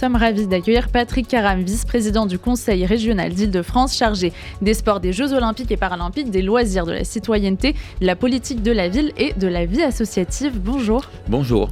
sommes ravis d'accueillir Patrick Caram, vice-président du Conseil régional d'Île-de-France, chargé des sports, des Jeux olympiques et paralympiques, des loisirs, de la citoyenneté, de la politique de la ville et de la vie associative. Bonjour. Bonjour.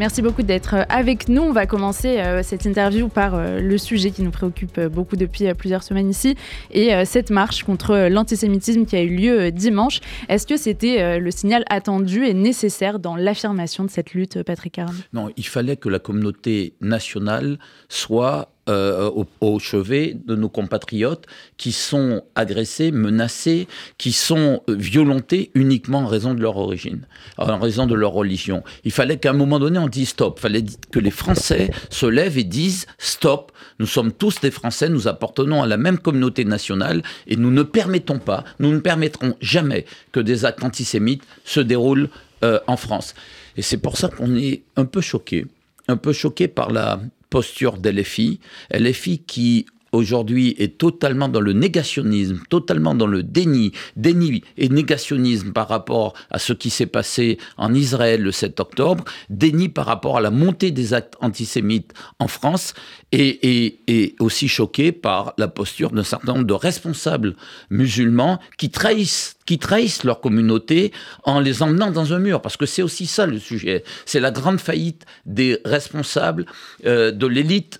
Merci beaucoup d'être euh, avec nous. On va commencer euh, cette interview par euh, le sujet qui nous préoccupe beaucoup depuis plusieurs semaines ici et cette marche contre l'antisémitisme qui a eu lieu dimanche. Est-ce que c'était le signal attendu et nécessaire dans l'affirmation de cette lutte, Patrick Aram Non, il fallait que la communauté nationale soit euh, au, chevet de nos compatriotes qui sont agressés, menacés, qui sont violentés uniquement en raison de leur origine, en raison de leur religion. Il fallait qu'à un moment donné on dise stop. Il fallait que les Français se lèvent et disent stop. Nous sommes tous des Français, nous appartenons à la même communauté nationale et nous ne permettons pas, nous ne permettrons jamais que des actes antisémites se déroulent euh, en France. Et c'est pour ça qu'on est un peu choqué, un peu choqué par la posture d'LFI. LFI qui aujourd'hui est totalement dans le négationnisme, totalement dans le déni, déni et négationnisme par rapport à ce qui s'est passé en Israël le 7 octobre, déni par rapport à la montée des actes antisémites en France, et, et, aussi choqué par la posture d'un certain nombre de responsables musulmans qui trahissent qui trahissent leur communauté en les emmenant dans un mur, parce que c'est aussi ça le sujet. C'est la grande faillite des responsables euh, de l'élite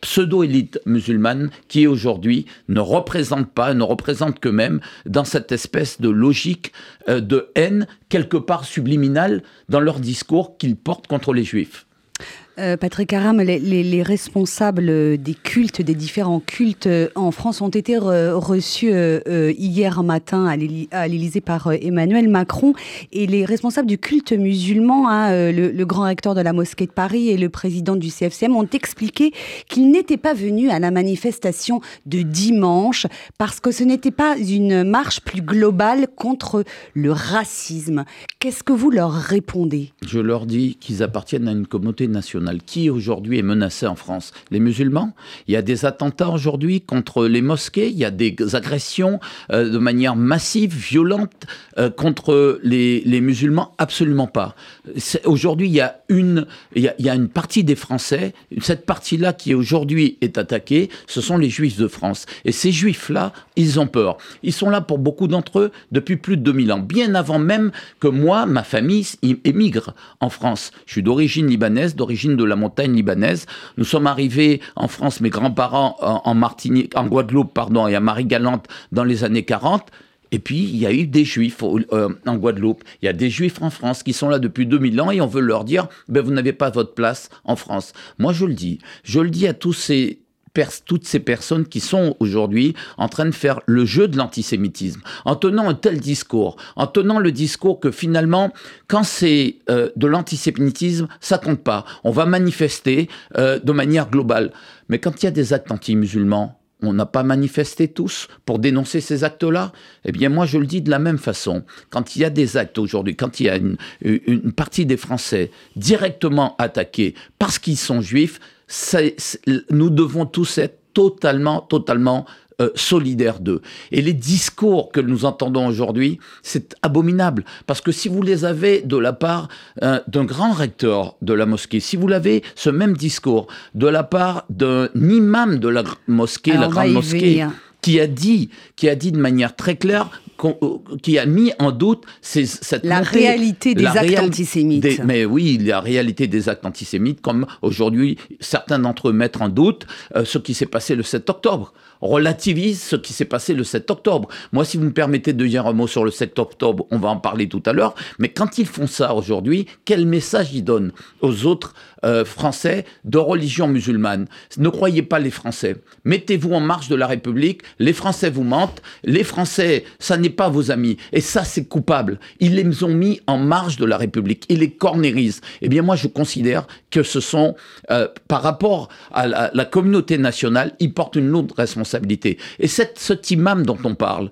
pseudo-élite musulmane qui aujourd'hui ne représente pas, ne représente que même dans cette espèce de logique euh, de haine quelque part subliminale dans leur discours qu'ils portent contre les juifs. Euh, Patrick Aram, les, responsables des cultes, des différents cultes euh, en France ont été reçus euh, hier matin à l'Élysée par Emmanuel Macron. Et les responsables du culte musulman, hein, le, grand recteur de la mosquée de Paris et le président du CFCM, ont expliqué qu'ils n'étaient pas venus à la manifestation de dimanche parce que ce n'était pas une marche plus globale contre le racisme. Qu'est-ce que vous leur répondez? Je leur dis qu'ils appartiennent à une communauté nationale qui aujourd'hui est menacé en France? Les musulmans? Il y a des attentats aujourd'hui contre les mosquées, il y a des agressions euh, de manière massive, violente euh, contre les, musulmans? Absolument pas. Aujourd'hui, il il y a, une partie des Français, cette partie-là qui aujourd'hui est attaquée, ce sont les Juifs de France. Et ces Juifs-là, ils ont peur. Ils sont là pour beaucoup d'entre eux depuis plus de 2000 ans, bien avant même que moi, ma famille émigre en France. Je suis d'origine libanaise, d'origine de la montagne libanaise. Nous sommes arrivés en France, mes grands-parents en, Martinique, en Guadeloupe, pardon, et à Marie-Galante dans les années 40. Et puis, il y a eu des juifs euh, en Guadeloupe, il y a des juifs en France qui sont là depuis 2000 ans et on veut leur dire, ben, vous n'avez pas votre place en France. Moi, je le dis. Je le dis à tous ces, toutes ces personnes qui sont aujourd'hui en train de faire le jeu de l'antisémitisme, en tenant un tel discours, en tenant le discours que finalement, quand c'est euh, de l'antisémitisme, ça compte pas. On va manifester euh, de manière globale. Mais quand il y a des actes anti-musulmans, on n'a pas manifesté tous pour dénoncer ces actes-là Eh bien, moi, je le dis de la même façon. Quand il y a des actes aujourd'hui, quand il y a une, une partie des Français directement attaqués parce qu'ils sont juifs, nous devons tous être totalement, totalement euh, solidaires d'eux. Et les discours que nous entendons aujourd'hui, c'est abominable. Parce que si vous les avez de la part euh, d'un grand recteur de la mosquée, si vous l'avez, ce même discours, de la part d'un imam de la mosquée, la grande mosquée, qui a dit, qui a dit de manière très claire euh, qui a mis en doute cette la réalité des actes antisémites. mais oui, la réalité des actes antisémites, comme aujourd'hui certains d'entre eux mettent en doute euh, ce qui s'est passé le 7 octobre, relativisent ce qui s'est passé le 7 octobre. Moi, si vous me permettez de dire un mot sur le 7 octobre, on va en parler tout à l'heure, mais quand ils font ça aujourd'hui, quel message ils donnent aux autres euh, Français de religion musulmane? Ne croyez pas les Français. Mettez-vous en marche de la République, les Français vous mentent, les Français, ça n'est pas vos amis. Et ça, c'est coupable. Ils les ont mis en marge de la République. Ils les cornérisent. Eh bien, moi, je considère que ce sont, euh, par rapport à la, communauté nationale, ils portent une lourde responsabilité. Et cette, cet imam dont on parle,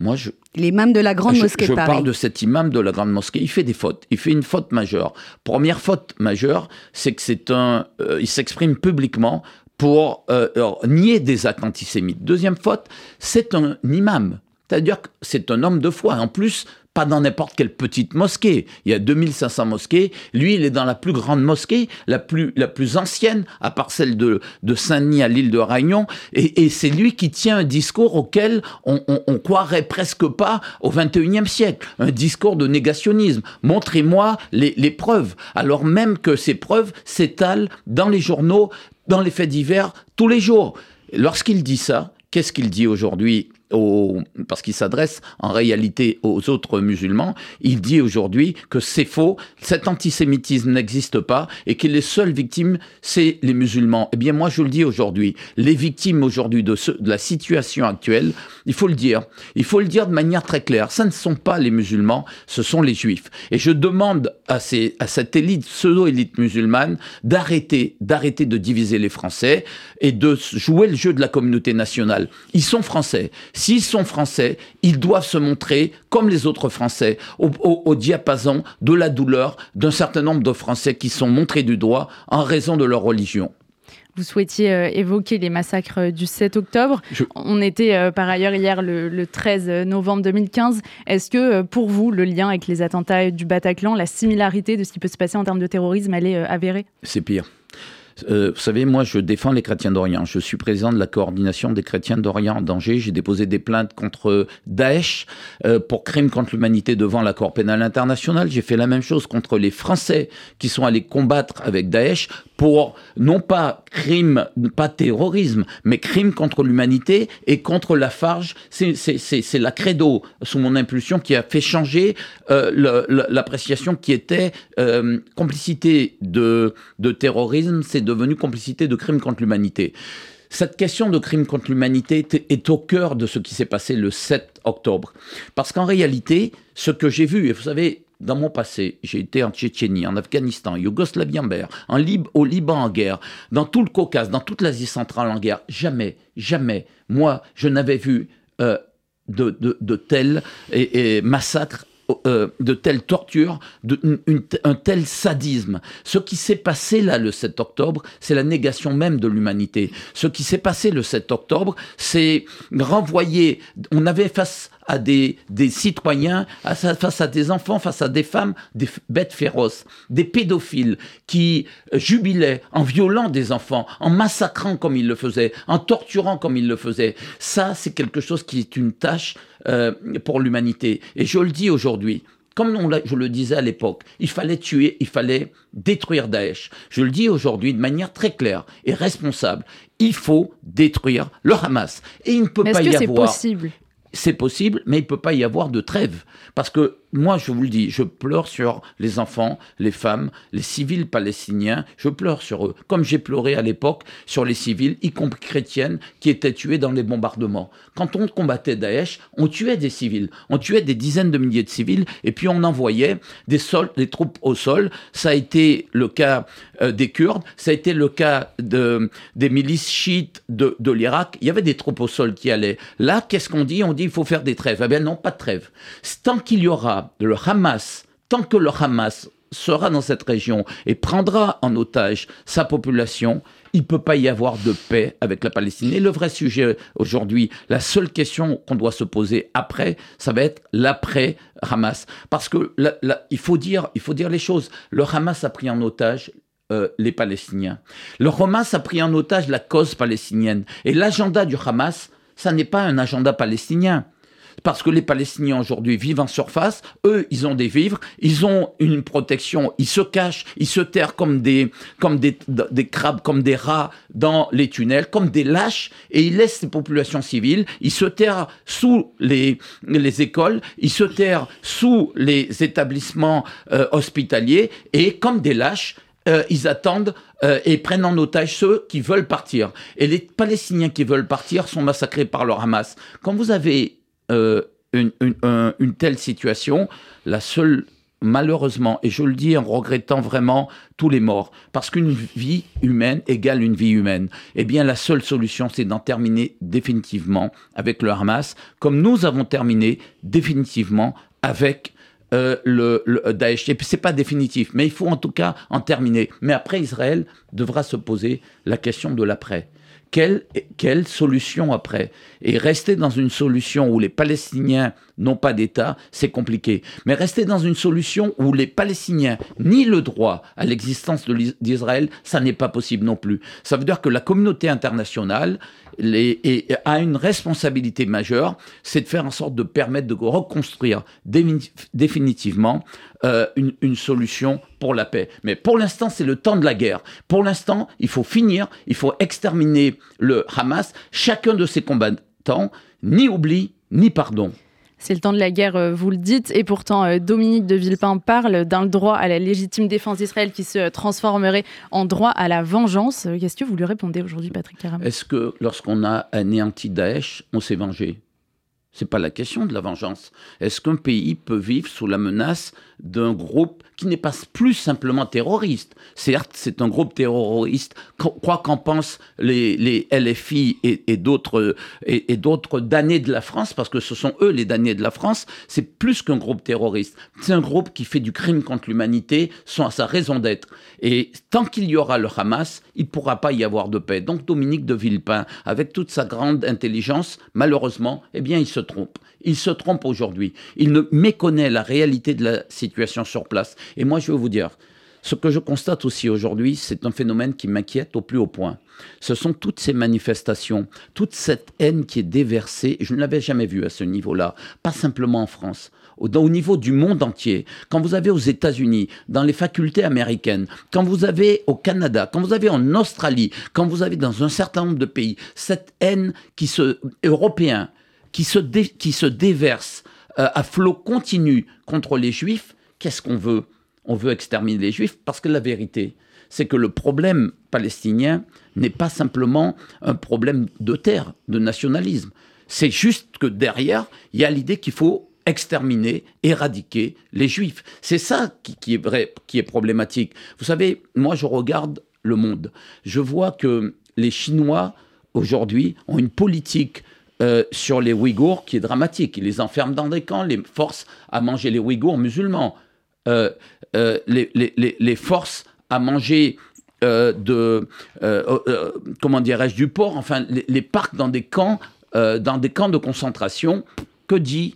moi, je, L'imam de la Grande Mosquée je, de Paris. Je parle de cet imam de la Grande Mosquée. Il fait des fautes. Il fait une faute majeure. Première faute majeure, c'est que c'est un. Euh, il s'exprime publiquement pour euh, nier des actes antisémites. Deuxième faute, c'est un imam C'est-à-dire que c'est un homme de foi. En plus, pas dans n'importe quelle petite mosquée. Il y a 2500 mosquées. Lui, il est dans la plus grande mosquée, la plus, la plus ancienne, à part celle de, de Saint-Denis à l'île de Réunion. Et, c'est lui qui tient un discours auquel on, on, croirait presque pas au 21e siècle. Un discours de négationnisme. Montrez-moi les, les preuves. Alors même que ces preuves s'étalent dans les journaux, dans les faits divers, tous les jours. Lorsqu'il dit ça, qu'est-ce qu'il dit aujourd'hui? Parce qu'il s'adresse en réalité aux autres musulmans, il dit aujourd'hui que c'est faux, cet antisémitisme n'existe pas et que les seules victimes, c'est les musulmans. Eh bien, moi, je le dis aujourd'hui, les victimes aujourd'hui de, de la situation actuelle, il faut le dire, il faut le dire de manière très claire, ce ne sont pas les musulmans, ce sont les juifs. Et je demande à, ces, cette élite, pseudo-élite musulmane, d'arrêter, d'arrêter de diviser les Français et de jouer le jeu de la communauté nationale. Ils sont français. S'ils sont français, ils doivent se montrer comme les autres Français, au, diapason de la douleur d'un certain nombre de Français qui sont montrés du doigt en raison de leur religion. Vous souhaitiez euh, évoquer les massacres euh, du 7 octobre. On était euh, par ailleurs hier le, 13 novembre 2015. Est-ce que pour vous, le lien avec les attentats du Bataclan, la similarité de ce qui peut se passer en termes de terrorisme, elle est avérée? C'est pire. Euh, vous savez, moi, je défends les chrétiens d'Orient. Je suis président de la coordination des chrétiens d'Orient en danger. J'ai déposé des plaintes contre Daesh euh, pour crimes contre l'humanité devant la Cour pénale internationale. J'ai fait la même chose contre les Français qui sont allés combattre avec Daesh pour non pas crime, pas terrorisme, mais crime contre l'humanité et contre la farge. C'est la credo, sous mon impulsion, qui a fait changer euh, l'appréciation qui était euh, complicité de, de terrorisme, c'est devenu complicité de crime contre l'humanité. Cette question de crime contre l'humanité est au cœur de ce qui s'est passé le 7 octobre. Parce qu'en réalité, ce que j'ai vu, et vous savez, dans mon passé, j'ai été en Tchétchénie, en Afghanistan, Yougoslavie en guerre, en Lib au Liban en guerre, dans tout le Caucase, dans toute l'Asie centrale en guerre. Jamais, jamais, moi, je n'avais vu euh, de, de, tels massacres euh, de telles tortures, de, un tel sadisme. Ce qui s'est passé là le 7 octobre, c'est la négation même de l'humanité. Ce qui s'est passé le 7 octobre, c'est renvoyer. On avait face à des, des citoyens, face à des enfants, face à des femmes, des bêtes féroces, des pédophiles qui jubilaient en violant des enfants, en massacrant comme ils le faisaient, en torturant comme ils le faisaient. Ça, c'est quelque chose qui est une tâche euh, pour l'humanité. Et je le dis aujourd'hui, comme on je le disais à l'époque, il fallait tuer, il fallait détruire Daesh. Je le dis aujourd'hui de manière très claire et responsable. Il faut détruire le Hamas. Et il ne peut pas y avoir. Possible? C'est possible, mais il ne peut pas y avoir de trêve. Parce que moi, je vous le dis, je pleure sur les enfants, les femmes, les civils palestiniens, je pleure sur eux, comme j'ai pleuré à l'époque sur les civils, y compris chrétiennes, qui étaient tués dans les bombardements. Quand on combattait Daesh, on tuait des civils, on tuait des dizaines de milliers de civils, et puis on envoyait des, des troupes au sol. Ça a été le cas euh, des Kurdes, ça a été le cas de, des milices chiites de, l'Irak. Il y avait des troupes au sol qui allaient. Là, qu'est-ce qu'on dit? On dit il faut faire des trêves. Eh bien non, pas de trêve. Tant qu'il y aura le Hamas, tant que le Hamas sera dans cette région et prendra en otage sa population, il ne peut pas y avoir de paix avec la Palestine. Et le vrai sujet aujourd'hui, la seule question qu'on doit se poser après, ça va être l'après-Hamas. Parce que il, faut dire, il faut dire les choses. Le Hamas a pris en otage euh, les Palestiniens. Le Hamas a pris en otage la cause palestinienne. Et l'agenda du Hamas, ça n'est pas un agenda palestinien parce que les Palestiniens aujourd'hui vivent en surface, eux, ils ont des vivres, ils ont une protection, ils se cachent, ils se terrent comme des, comme des, crabes, comme des rats dans les tunnels, comme des lâches, et ils laissent les populations civiles, ils se terrent sous les, les écoles, ils se terrent sous les établissements euh, hospitaliers, et comme des lâches, euh, ils attendent euh, et prennent en otage ceux qui veulent partir. Et les Palestiniens qui veulent partir sont massacrés par le Hamas. Quand vous avez euh, une, telle situation, la seule, malheureusement, et je le dis en regrettant vraiment tous les morts, parce qu'une vie humaine égale une vie humaine, eh bien la seule solution, c'est d'en terminer définitivement avec le Hamas, comme nous avons terminé définitivement avec euh, le, le, Daesh. Et c'est pas définitif, mais il faut en tout cas en terminer. Mais après, Israël devra se poser la question de l'après. Quelle, quelle solution après? Et rester dans une solution où les Palestiniens n'ont pas d'État, c'est compliqué. Mais rester dans une solution où les Palestiniens nient le droit à l'existence d'Israël, ça n'est pas possible non plus. Ça veut dire que la communauté internationale a une responsabilité majeure, c'est de faire en sorte de permettre de reconstruire définitivement euh, une, une, solution pour la paix. Mais pour l'instant, c'est le temps de la guerre. Pour l'instant, il faut finir, il faut exterminer le Hamas. Chacun de ces combattants, ni oubli, ni pardon. C'est le temps de la guerre, euh, vous le dites, et pourtant euh, Dominique de Villepin parle d'un droit à la légitime défense d'Israël qui se transformerait en droit à la vengeance. Qu'est-ce que vous lui répondez aujourd'hui, Patrick Caram Est-ce que lorsqu'on a anéanti Daesh, on s'est vengé? C'est pas la question de la vengeance. Est-ce qu'un pays peut vivre sous la menace d'un groupe qui n'est pas plus simplement terroriste? Certes, c'est un groupe terroriste, quoi qu'en pensent les, les, LFI et, d'autres et, d'autres damnés de la France, parce que ce sont eux les damnés de la France, c'est plus qu'un groupe terroriste. C'est un groupe qui fait du crime contre l'humanité, à sa raison d'être. Et tant qu'il y aura le Hamas, il ne pourra pas y avoir de paix. Donc Dominique de Villepin, avec toute sa grande intelligence, malheureusement, eh bien, il se Il se trompe aujourd'hui. Il ne méconnaît la réalité de la situation sur place. Et moi, je veux vous dire, ce que je constate aussi aujourd'hui, c'est un phénomène qui m'inquiète au plus haut point. Ce sont toutes ces manifestations, toute cette haine qui est déversée, je ne l'avais jamais vu à ce niveau-là, pas simplement en France, au, niveau du monde entier, quand vous avez aux États-Unis, dans les facultés américaines, quand vous avez au Canada, quand vous avez en Australie, quand vous avez dans un certain nombre de pays, cette haine qui se, européen, qui se, se déverse euh, à flot continu contre les juifs, qu'est-ce qu'on veut? On veut exterminer les juifs parce que la vérité, c'est que le problème palestinien n'est pas simplement un problème de terre, de nationalisme. C'est juste que derrière, il y a l'idée qu'il faut exterminer, éradiquer les juifs. C'est ça qui, est vrai, qui est problématique. Vous savez, moi je regarde le monde. Je vois que les Chinois aujourd'hui ont une politique euh, sur les Ouïghours qui est dramatique. Ils les enferment dans des camps, les forcent à manger les Ouïghours musulmans, euh, euh, les, les, les, forces à manger de comment du porc, enfin les, les parcs dans des camps, dans des camps de concentration. Que dit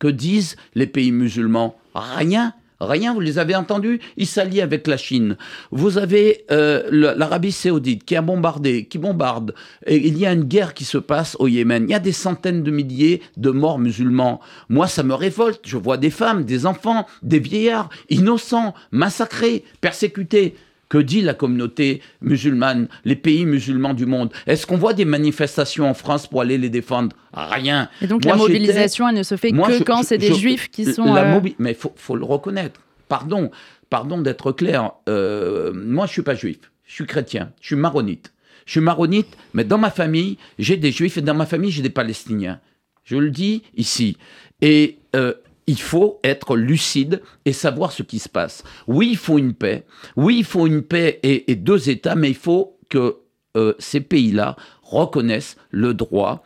que disent les pays musulmans? Rien. Rien, vous les avez entendus Ils s'allient avec la Chine. Vous avez euh, l'Arabie saoudite qui a bombardé, qui bombarde. Et il y a une guerre qui se passe au Yémen. Il y a des centaines de milliers de morts musulmans. Moi, ça me révolte. Je vois des femmes, des enfants, des vieillards, innocents, massacrés, persécutés. Que dit la communauté musulmane, les pays musulmans du monde? Est-ce qu'on voit des manifestations en France pour aller les défendre? Rien. Et donc la mobilisation, elle ne se fait que quand c'est des juifs qui sont... Euh, mais il faut, le reconnaître. Pardon, pardon d'être clair. Euh, moi, je suis pas juif. Je suis chrétien. Je suis maronite. Je suis maronite, mais dans ma famille, j'ai des juifs et dans ma famille, j'ai des palestiniens. Je le dis ici. Et euh, il faut être lucide et savoir ce qui se passe. Oui, il faut une paix. Oui, il faut une paix et, deux États, mais il faut que euh, ces pays-là reconnaissent le droit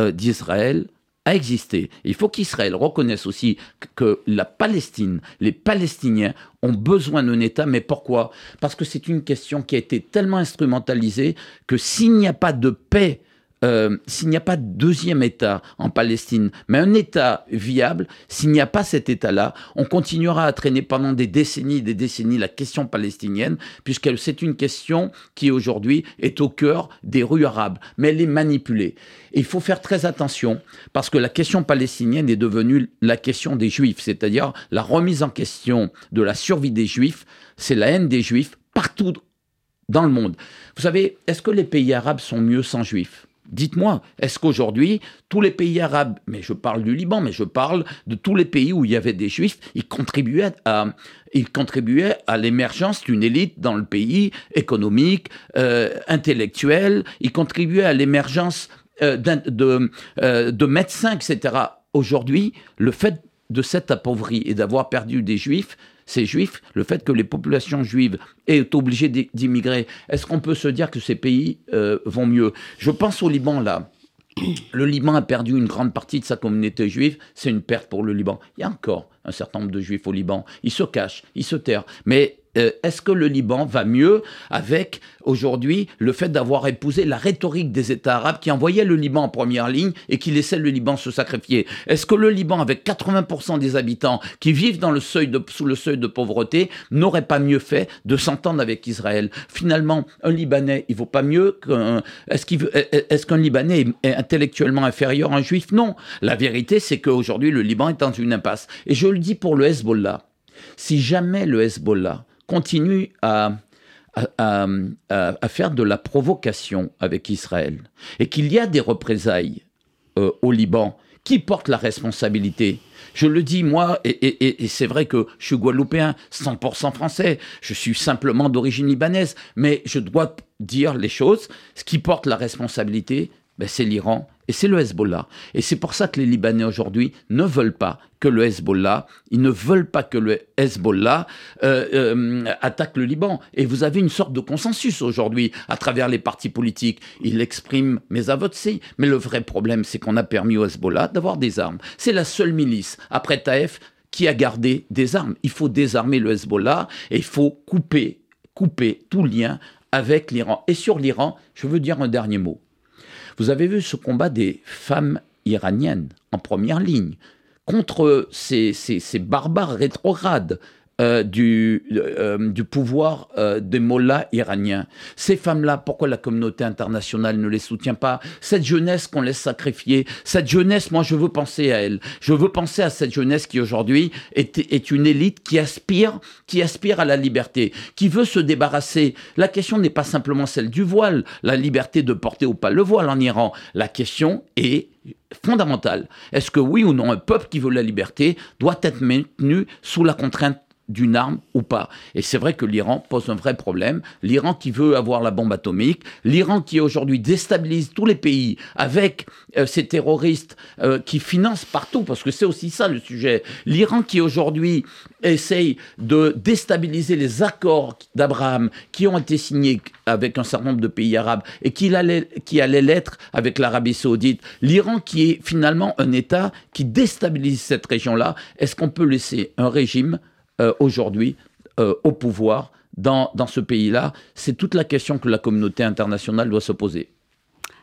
euh, d'Israël à exister. Il faut qu'Israël reconnaisse aussi que la Palestine, les Palestiniens ont besoin d'un État. Mais pourquoi? Parce que c'est une question qui a été tellement instrumentalisée que s'il n'y a pas de paix euh, s'il n'y a pas de deuxième État en Palestine, mais un État viable, s'il n'y a pas cet État-là, on continuera à traîner pendant des décennies et des décennies la question palestinienne, puisque c'est une question qui aujourd'hui est au cœur des rues arabes, mais elle est manipulée. il faut faire très attention, parce que la question palestinienne est devenue la question des Juifs, c'est-à-dire la remise en question de la survie des Juifs, c'est la haine des Juifs partout dans le monde. Vous savez, est-ce que les pays arabes sont mieux sans Juifs? Dites-moi, est-ce qu'aujourd'hui, tous les pays arabes, mais je parle du Liban, mais je parle de tous les pays où il y avait des juifs, ils contribuaient à, ils contribuaient à l'émergence d'une élite dans le pays, économique, euh, intellectuelle, ils contribuaient à l'émergence euh, de, euh, de médecins, etc. Aujourd'hui, le fait de s'être appauvri et d'avoir perdu des juifs, ces juifs, le fait que les populations juives aient obligées d'immigrer, est-ce qu'on peut se dire que ces pays euh, vont mieux? Je pense au Liban là. Le Liban a perdu une grande partie de sa communauté juive, c'est une perte pour le Liban. Il y a encore un certain nombre de juifs au Liban. Ils se cachent, ils se terrent. Mais euh, est-ce que le Liban va mieux avec aujourd'hui le fait d'avoir épousé la rhétorique des États arabes qui envoyaient le Liban en première ligne et qui laissaient le Liban se sacrifier? Est-ce que le Liban, avec 80% des habitants qui vivent sous le seuil de pauvreté, n'aurait pas mieux fait de s'entendre avec Israël? Finalement, un Libanais, il vaut pas mieux qu'un. Est-ce qu'un Libanais est intellectuellement inférieur à un Juif? Non. La vérité, c'est qu'aujourd'hui, le Liban est dans une impasse. Et je le dis pour le Hezbollah. Si jamais le Hezbollah continue à, à, faire de la provocation avec Israël et qu'il y a des représailles euh, au Liban, qui porte la responsabilité Je le dis moi, et, et c'est vrai que je suis guadeloupéen, 100% français, je suis simplement d'origine libanaise, mais je dois dire les choses. Ce qui porte la responsabilité, ben, c'est l'Iran et c'est le Hezbollah. Et c'est pour ça que les Libanais aujourd'hui ne veulent pas que le Hezbollah, ils ne veulent pas que le Hezbollah euh, euh, attaque le Liban. Et vous avez une sorte de consensus aujourd'hui à travers les partis politiques. Ils l'expriment, mais à votre si. Mais le vrai problème, c'est qu'on a permis au Hezbollah d'avoir des armes. C'est la seule milice, après Taïf, qui a gardé des armes. Il faut désarmer le Hezbollah et il faut couper, couper tout lien avec l'Iran. Et sur l'Iran, je veux dire un dernier mot. Vous avez vu ce combat des femmes iraniennes en première ligne contre ces, barbares rétrogrades euh, du, euh, du pouvoir euh, des mollahs iraniens. Ces femmes-là, pourquoi la communauté internationale ne les soutient pas? Cette jeunesse qu'on laisse sacrifier, cette jeunesse, moi je veux penser à elle. Je veux penser à cette jeunesse qui aujourd'hui est, est une élite qui aspire, qui aspire à la liberté, qui veut se débarrasser. La question n'est pas simplement celle du voile, la liberté de porter ou pas le voile en Iran. La question est fondamentale. Est-ce que oui ou non un peuple qui veut la liberté doit être maintenu sous la contrainte d'une arme ou pas. Et c'est vrai que l'Iran pose un vrai problème. L'Iran qui veut avoir la bombe atomique, l'Iran qui aujourd'hui déstabilise tous les pays avec euh, ces terroristes euh, qui financent partout, parce que c'est aussi ça le sujet. L'Iran qui aujourd'hui essaye de déstabiliser les accords d'Abraham qui ont été signés avec un certain nombre de pays arabes et qui allaient, qui allaient l'être avec l'Arabie saoudite. L'Iran qui est finalement un État qui déstabilise cette région-là. Est-ce qu'on peut laisser un régime euh, aujourd'hui euh, au pouvoir dans, dans ce pays-là C'est toute la question que la communauté internationale doit se poser.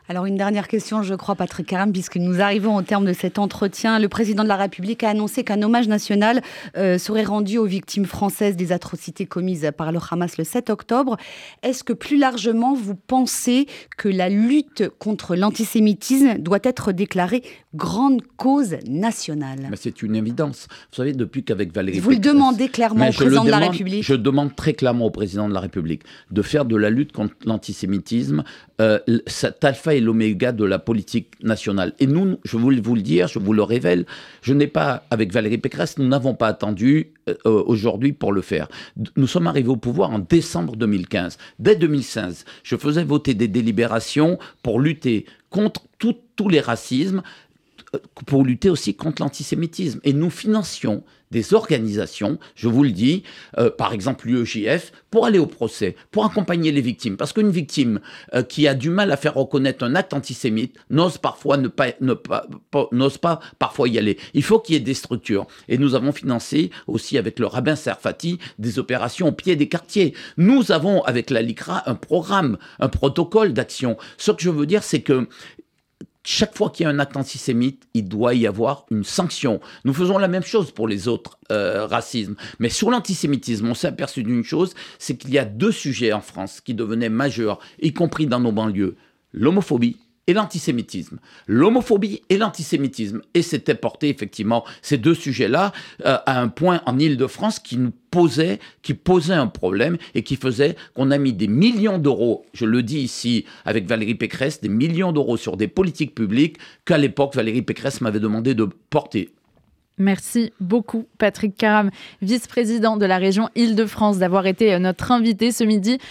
Alors une dernière question, je crois, Patrick Karam, puisque nous arrivons au terme de cet entretien. Le président de la République a annoncé qu'un hommage national euh, serait rendu aux victimes françaises des atrocités commises par le Hamas le 7 octobre. Est-ce que plus largement, vous pensez que la lutte contre l'antisémitisme doit être déclarée grande cause nationale? C'est une évidence. Vous savez, depuis qu'avec Valérie Vous le demandez clairement au président de la République Je demande très clairement au président de la République de faire de la lutte contre l'antisémitisme euh, cet alpha et l'oméga de la politique nationale. Et nous, je voulais vous le dire, je vous le révèle, je n'ai pas, avec Valérie Pécresse, nous n'avons pas attendu euh, euh, aujourd'hui pour le faire. Nous sommes arrivés au pouvoir en décembre 2015. Dès 2016, je faisais voter des délibérations pour lutter contre tous les racismes, pour lutter aussi contre l'antisémitisme. Et nous financions des organisations, je vous le dis, euh, par exemple l'UEJF, pour aller au procès, pour accompagner les victimes. Parce qu'une victime euh, qui a du mal à faire reconnaître un acte antisémite n'ose parfois ne pas, n'ose pas parfois y aller. Il faut qu'il y ait des structures. Et nous avons financé aussi avec le rabbin Serfati des opérations au pied des quartiers. Nous avons avec la LICRA un programme, un protocole d'action. Ce que je veux dire, c'est que chaque fois qu'il y a un acte antisémite, il doit y avoir une sanction. Nous faisons la même chose pour les autres euh, racismes. Mais sur l'antisémitisme, on s'est aperçu d'une chose, c'est qu'il y a deux sujets en France qui devenaient majeurs, y compris dans nos banlieues. L'homophobie et l'antisémitisme. L'homophobie et l'antisémitisme. Et c'était porté effectivement ces deux sujets-là euh, à un point en Ile-de-France qui nous posait, qui posait un problème et qui faisait qu'on a mis des millions d'euros, je le dis ici avec Valérie Pécresse, des millions d'euros sur des politiques publiques qu'à l'époque Valérie Pécresse m'avait demandé de porter. Merci beaucoup, Patrick Caram, vice-président de la région Île-de-France, d'avoir été notre invité ce midi.